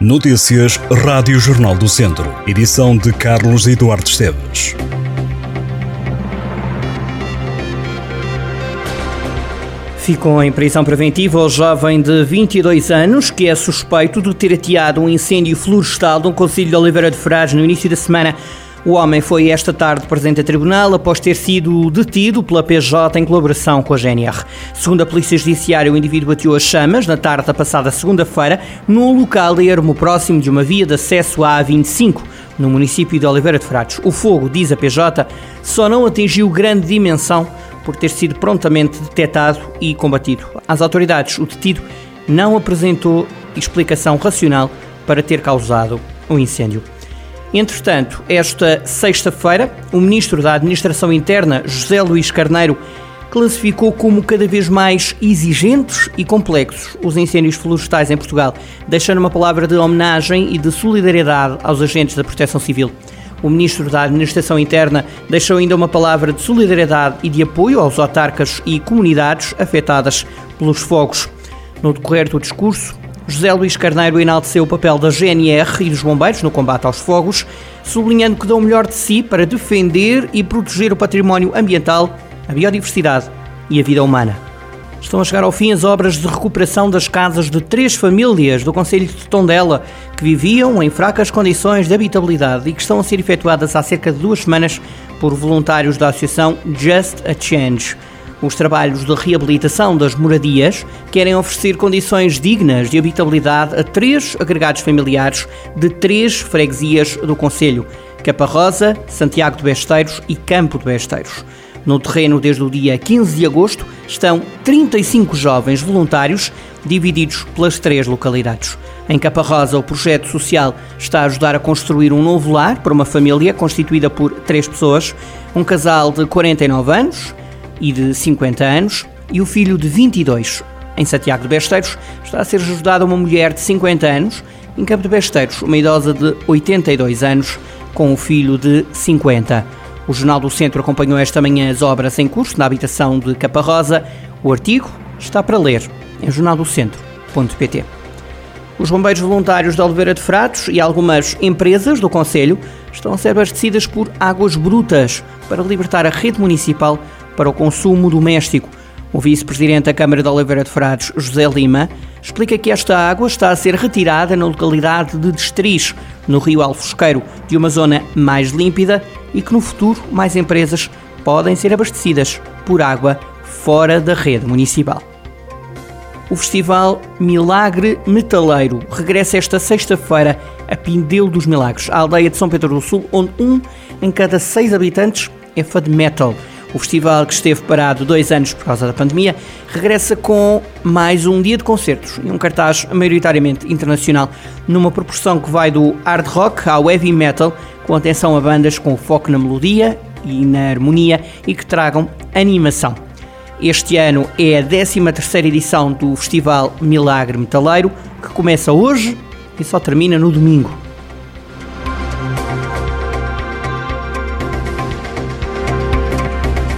Notícias Rádio Jornal do Centro. Edição de Carlos Eduardo Esteves. Ficou em prisão preventiva o jovem de 22 anos que é suspeito de ter ateado um incêndio florestal no Conselho de Oliveira de Frades no início da semana. O homem foi esta tarde presente a tribunal após ter sido detido pela PJ em colaboração com a GNR. Segundo a Polícia Judiciária, o indivíduo ateou as chamas na tarde da passada segunda-feira num local ermo próximo de uma via de acesso à A25, no município de Oliveira de Frades. O fogo, diz a PJ, só não atingiu grande dimensão por ter sido prontamente detectado e combatido. Às autoridades, o detido não apresentou explicação racional para ter causado o um incêndio. Entretanto, esta sexta-feira, o Ministro da Administração Interna, José Luís Carneiro, classificou como cada vez mais exigentes e complexos os incêndios florestais em Portugal, deixando uma palavra de homenagem e de solidariedade aos agentes da Proteção Civil. O Ministro da Administração Interna deixou ainda uma palavra de solidariedade e de apoio aos autarcas e comunidades afetadas pelos fogos. No decorrer do discurso, José Luís Carneiro enalteceu o papel da GNR e dos bombeiros no combate aos fogos, sublinhando que dão o melhor de si para defender e proteger o património ambiental, a biodiversidade e a vida humana. Estão a chegar ao fim as obras de recuperação das casas de três famílias do Conselho de Tondela que viviam em fracas condições de habitabilidade e que estão a ser efetuadas há cerca de duas semanas por voluntários da Associação Just a Change. Os trabalhos de reabilitação das moradias querem oferecer condições dignas de habitabilidade a três agregados familiares de três freguesias do Conselho: Caparrosa, Santiago de Besteiros e Campo de Besteiros. No terreno, desde o dia 15 de agosto, estão 35 jovens voluntários divididos pelas três localidades. Em Caparrosa, o projeto social está a ajudar a construir um novo lar para uma família constituída por três pessoas, um casal de 49 anos, e de 50 anos e o filho de 22. Em Santiago de Besteiros está a ser ajudada uma mulher de 50 anos, em Campo de Besteiros uma idosa de 82 anos com o filho de 50. O Jornal do Centro acompanhou esta manhã as obras em curso na habitação de Caparrosa. O artigo está para ler em jornaldocentro.pt. Os bombeiros voluntários de Oliveira de Fratos e algumas empresas do Conselho estão a ser abastecidas por águas brutas para libertar a rede municipal para o consumo doméstico. O vice-presidente da Câmara de Oliveira de Frades, José Lima, explica que esta água está a ser retirada na localidade de Destriz, no Rio Alfosqueiro, de uma zona mais límpida e que no futuro mais empresas podem ser abastecidas por água fora da rede municipal. O festival Milagre Metaleiro regressa esta sexta-feira a Pindelo dos Milagres, a aldeia de São Pedro do Sul, onde um em cada seis habitantes é fã de metal. O festival, que esteve parado dois anos por causa da pandemia, regressa com mais um dia de concertos e um cartaz maioritariamente internacional, numa proporção que vai do hard rock ao heavy metal, com atenção a bandas com foco na melodia e na harmonia e que tragam animação. Este ano é a 13 edição do Festival Milagre Metaleiro, que começa hoje e só termina no domingo.